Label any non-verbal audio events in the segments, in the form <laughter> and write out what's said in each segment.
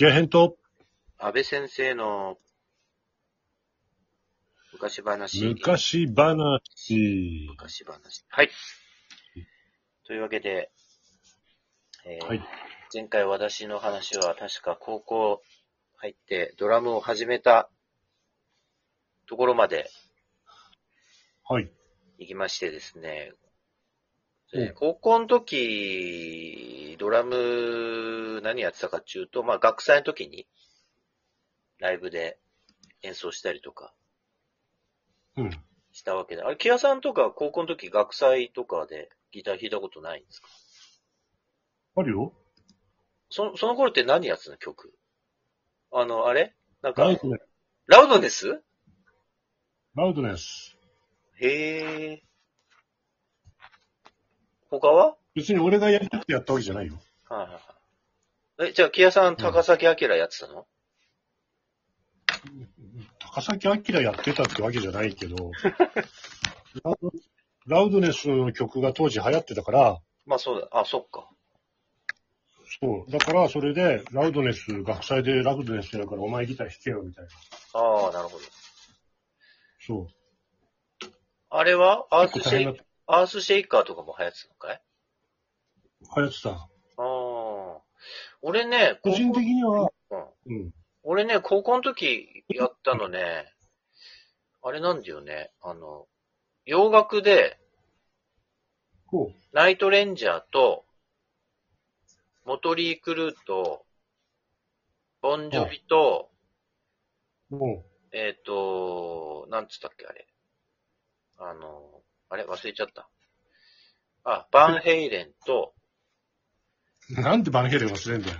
気合編と安倍先生の昔話。昔話。昔話。はい。というわけで、えーはい。前回私の話は確か高校入ってドラムを始めたところまではい。行きましてですね、うんで高校の時、ドラム何やってたかっていうと、まあ学祭の時にライブで演奏したりとかうん。したわけで、あれ、木屋さんとか高校の時学祭とかでギター弾いたことないんですか？あるよ。そその頃って何やってたの曲？あの、あれ？なんかラウ、ドネス。ラウドネス？ラウドネス。へえ。他は？別に俺がやりたくてやったわけじゃないよ。はいはいはい。え、じゃあ、木屋さん、高崎明やってたの、高崎明やってたってわけじゃないけど、ラウドラウドネスの曲が当時流行ってたから、まあそうだ。あ、そっか。そう。だからそれで、ラウドネス、学祭でラウドネスやるからお前ギター弾けよみたいな。ああ、なるほど。そう。あれは？アースシェイ結構大変だっ、アースシェイカーとかも流行ってたのかい？た。流行ってた。ああ。俺ね、個人的には、うんうん。俺ね、高校の時やったのね、あれなんだよね、あの、洋楽で、こナイトレンジャーと、モトリークルーと、ボンジョビと、えっ、と、なんつったっけ、あれ。あの、あれ？忘れちゃった。あ、バンヘイレンと、う、なんでバンヘイレン忘れんだよ。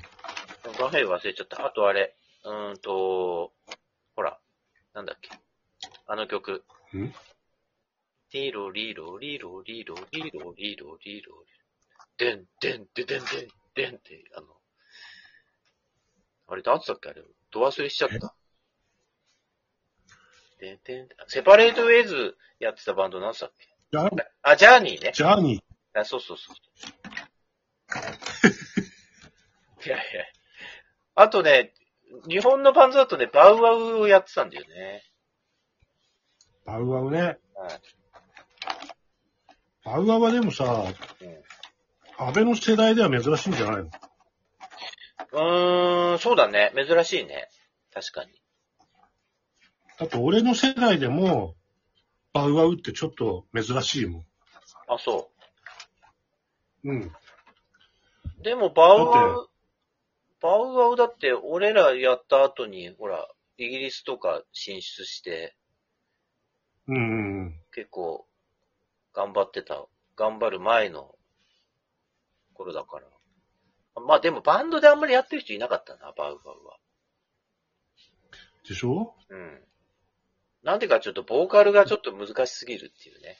バンヘイレン忘れちゃった。あとあれ、うーんと、ほら、なんだっけ。あの曲。ん？リーロリーロリーロリーロリーロリーロリーロでんでんででんでんでんって、あの、あれ、なんつったっけ？あれ、ド忘れしちゃった。でんでん、セパレートウェイズやってたバンドなんつったっけ？ジャあ、ジャーニーね。ジャーニあ、そうそうそう。<laughs> いやいや。あとね、日本のバンドだとね、バウアウをやってたんだよね。ー、バウアウね。はい。バウアウはでもさ、うん安倍の世代では珍しいんじゃないの？うーん、そうだね。珍しいね。確かに。だって俺の世代でも、バウアウってちょっと珍しいもん。あ、そうん。う。でも、バウアだウ、バウアウだって、俺らやった後に、ほら、イギリスとか進出して、うんうんうん。結構、頑張ってた、頑張る前の頃だから。まあでも、バンドであんまりやってる人いなかったな、バウアウは。でしょ？うん。なんでかちょっとボーカルがちょっと難しすぎるっていうね。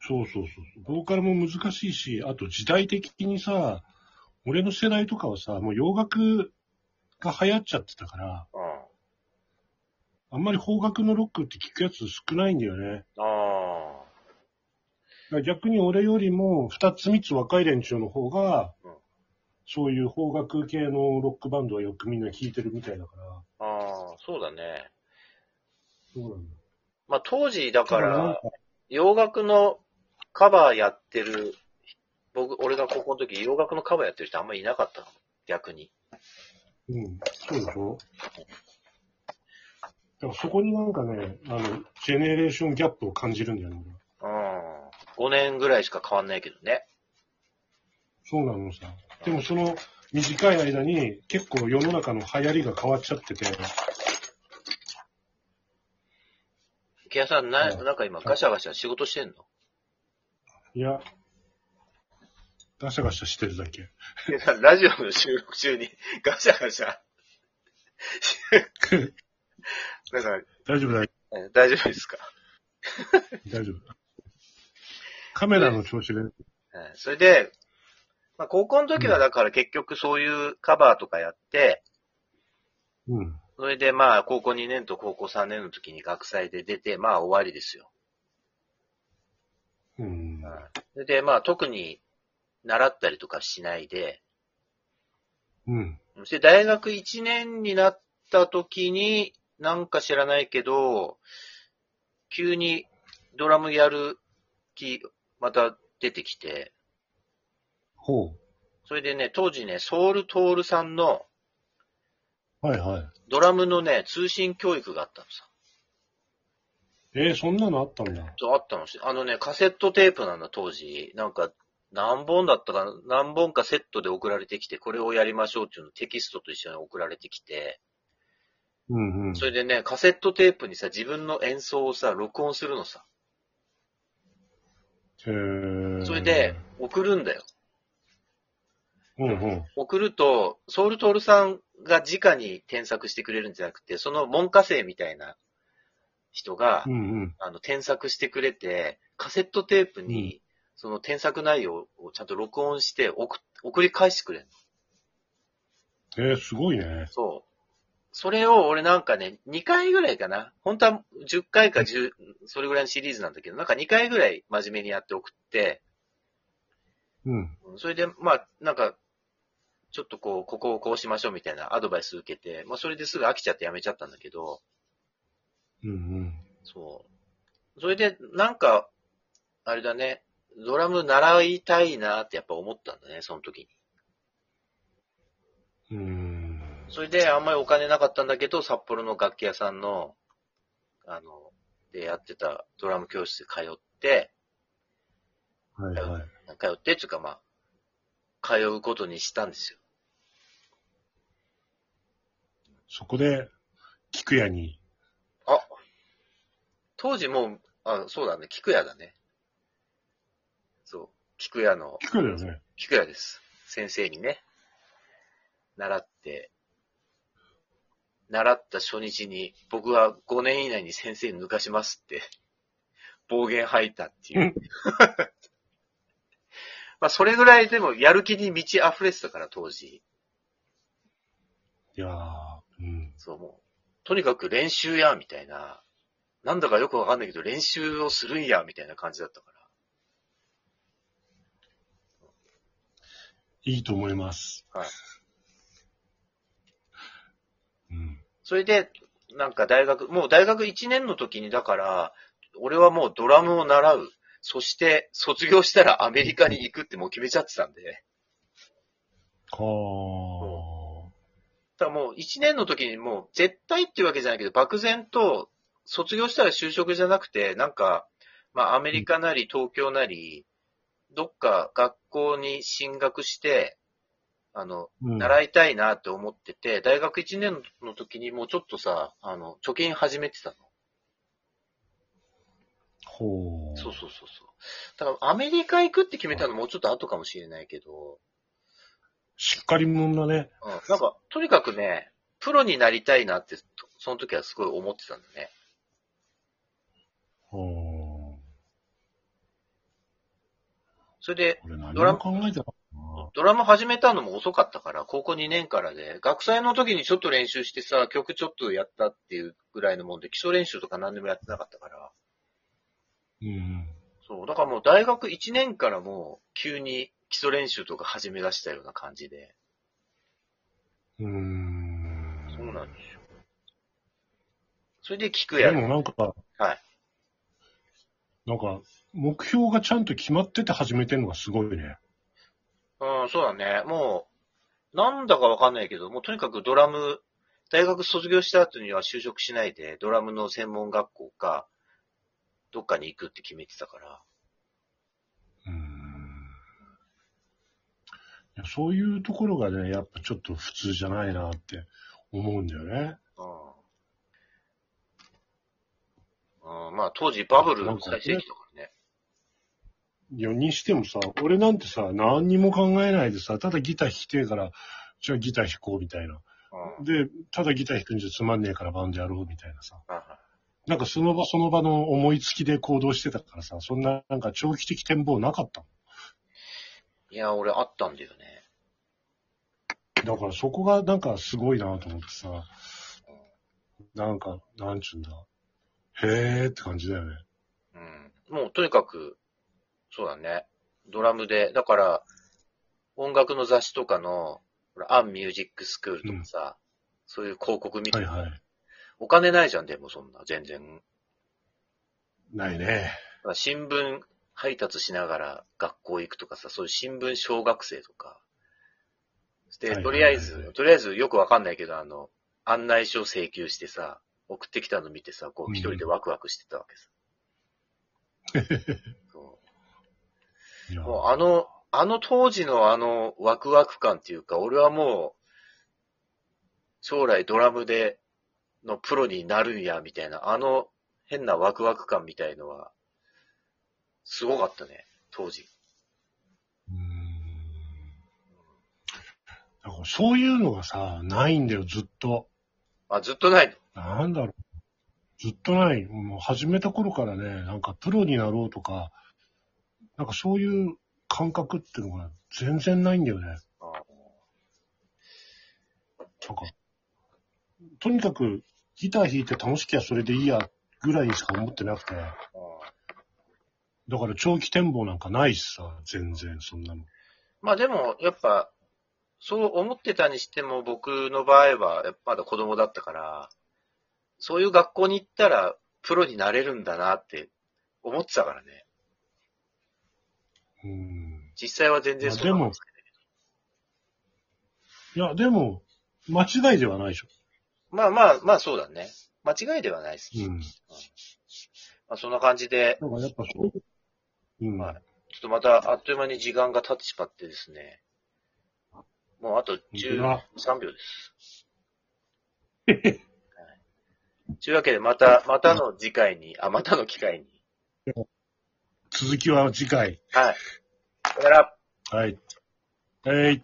そうそうそうそう。ボーカルも難しいし、あと時代的にさ、俺の世代とかはさ、もう洋楽が流行っちゃってたから、うん。あんまり邦楽のロックって聞くやつ少ないんだよね。あだから逆に俺よりも二つ三つ若い連中の方が、うんそういう邦楽系のロックバンドはよくみんな聴いてるみたいだから、あ、ああ、そうだね。そうなんだ。まあ当時だから洋楽のカバーやってる、僕、俺が高校の時洋楽のカバーやってる人あんまりいなかったの。逆に。うん、そうでしょ？だからそこになんかね、あの、ジェネレーションギャップを感じるんだよね、うん。5年ぐらいしか変わんないけどね。そうなのさ。でもその短い間に結構世の中の流行りが変わっちゃってて、池谷さん、な、うんなんか今ガシャガシャ仕事してんの？いや、ガシャガシャしてるだけ。<laughs> ラジオの収録中に <laughs> ガシャガシャ。<laughs> か、大丈夫だ大丈夫ですか？大丈夫。カメラの調子で、うんそれで、まあ、高校の時はだから結局そういうカバーとかやって、うん。それでまあ高校2年と高校3年の時に学祭で出て、まあ終わりですよ。うん。それでまあ特に習ったりとかしないで、うん。そして大学1年になった時に、なんか知らないけど、急にドラムやる気、また出てきて、ほそれでね、当時ね、ソウルトールさんのう。はいはい。ドラムのね、通信教育があったのさ。えー、そんなのあったんだ。そうあったのし、あのね、カセットテープなんだ、当時。なんか、何本だったかな？何本かセットで送られてきて、これをやりましょうっていうのテキストと一緒に送られてきて、うんうん。それでね、カセットテープにさ、自分の演奏をさ、録音するのさ。へーそれで、、送るんだよ。うんうん。送ると、ソウルトールさんが直に添削してくれるんじゃなくて、その門下生みたいな人が、うんうん。あの、添削してくれて、カセットテープに、その添削内容をちゃんと録音して送、送り返してくれるの。えー、すごいね。そう。それを俺なんかね、2回ぐらいかな。本当は10回か10、それぐらいのシリーズなんだけど、なんか2回ぐらい真面目にやって送って、うん。それで、まあ、なんか、ちょっとこう、ここをこうしましょうみたいなアドバイス受けて、まあ、それですぐ飽きちゃってやめちゃったんだけど、うんうん。そう。それで、なんか、あれだね、ドラム習いたいなってやっぱ思ったんだね、その時に。うーん。それで、あんまりお金なかったんだけど、札幌の楽器屋さんの、あの、でやってたドラム教室で通って、はいはい。通ってっていうかまあ、通うことにしたんですよ。そこで、菊屋に、あ、当時もう、あ、そうだね、菊屋だね。そう、菊屋の、菊屋だよね。菊屋です。先生にね、習って、習った初日に、僕は5年以内に先生に抜かしますって、暴言吐いたっていう。<laughs> まあ、それぐらいでもやる気に満ち溢れてたから、当時。いやー、うん。そう、もう、とにかく練習や、みたいな。なんだかよくわかんないけど、練習をするんや、みたいな感じだったから。いいと思います。はい。うん。それで、なんか大学、もう大学1年の時に、だから、俺はもうドラムを習う。そして、卒業したらアメリカに行くってもう決めちゃってたんで。はだからもう1年の時にもう絶対っていうわけじゃないけど、漠然と卒業したら就職じゃなくて、なんか、まあアメリカなり東京なり、どっか学校に進学して、あの、習いたいなって思ってて、大学1年の時にもうちょっとさ、あの、貯金始めてたの。ほう。そうそうそうそう。だからアメリカ行くって決めたのもうちょっと後かもしれないけど、しっかり者だね。うん、なんか、とにかくね、プロになりたいなって、その時はすごい思ってたんだね。ほう。それで、ドラも考えたな。ドラム始めたのも遅かったから、高校2年からで、学祭の時にちょっと練習してさ、曲ちょっとやったっていうぐらいのもんで、基礎練習とか何でもやってなかったから。うん。そう、だからもう大学1年からもう急に基礎練習とか始め出したような感じで。うーん。そうなんですよ。それで聞くでやもなんか、はい。なんか、目標がちゃんと決まってて始めてるのがすごいね。うん、そうだね。もう、なんだかわかんないけど、もうとにかくドラム、大学卒業した後には就職しないで、ドラムの専門学校か、どっかに行くって決めてたから。うーん。いやそういうところがね、やっぱちょっと普通じゃないなって思うんだよね。うん。うん、まあ当時バブルの最盛期だからね。いや、にしてもさ、俺なんてさ、何にも考えないでさ、ただギター弾きてえから、じゃあギター弾こうみたいな。うん。で、ただギター弾くんじゃつまんねえからバンドやろうみたいなさ。なんかその場その場の思いつきで行動してたからさ、そんななんか長期的展望なかったいや、俺あったんだよね。だからそこがなんかすごいなと思ってさ、なんか、なんちゅうんだ。へーって感じだよね。うん。もうとにかく、そうだね。ドラムで、だから、音楽の雑誌とかのほら、アンミュージックスクールとかさ、そういう広告見て、はいはい。お金ないじゃん、でもそんな、全然。ないね。だから新聞配達しながら学校行くとかさ、そういう新聞小学生とか。で、とりあえず、とりあえずよくわかんないけど、あの、案内書請求してさ、送ってきたの見てさ、こううん一人でワクワクしてたわけさ。<laughs> そうもうあの、あの当時のあのワクワク感っていうか、俺はもう、将来ドラムで、のプロになるんや、みたいな、あの変なワクワク感みたいのは、すごかったね、当時。うーんだからそういうのがさ、ないんだよ、ずっと。あ、ずっとないの？なんだろう。ずっとない。もう始めた頃からね、なんかプロになろうとか、なんかそういう感覚っていうのが全然ないんだよね。あなんか、とにかくギター弾いて楽しきゃそれでいいやぐらいにしか思ってなくて、あだから長期展望なんかないしさ、全然そんなの。まあでも、やっぱ、そう思ってたにしても、僕の場合は、やっぱまだ子供だったから、そういう学校に行ったら、プロになれるんだなって思ってたからね。うん。実際は全然そうなんですけどいや、でも、間違いではないでしょ。まあまあ、まあそうだね。間違いではないです。うん。まあそんな感じで、だからやっぱそう、うん。はいちょっとまたあっという間に時間が経ってしまってですね。もうあと13秒です。はいというわけで、また、またの次回に、あ、またの機会に。続きは次回。はい。さよなら。はい。はい。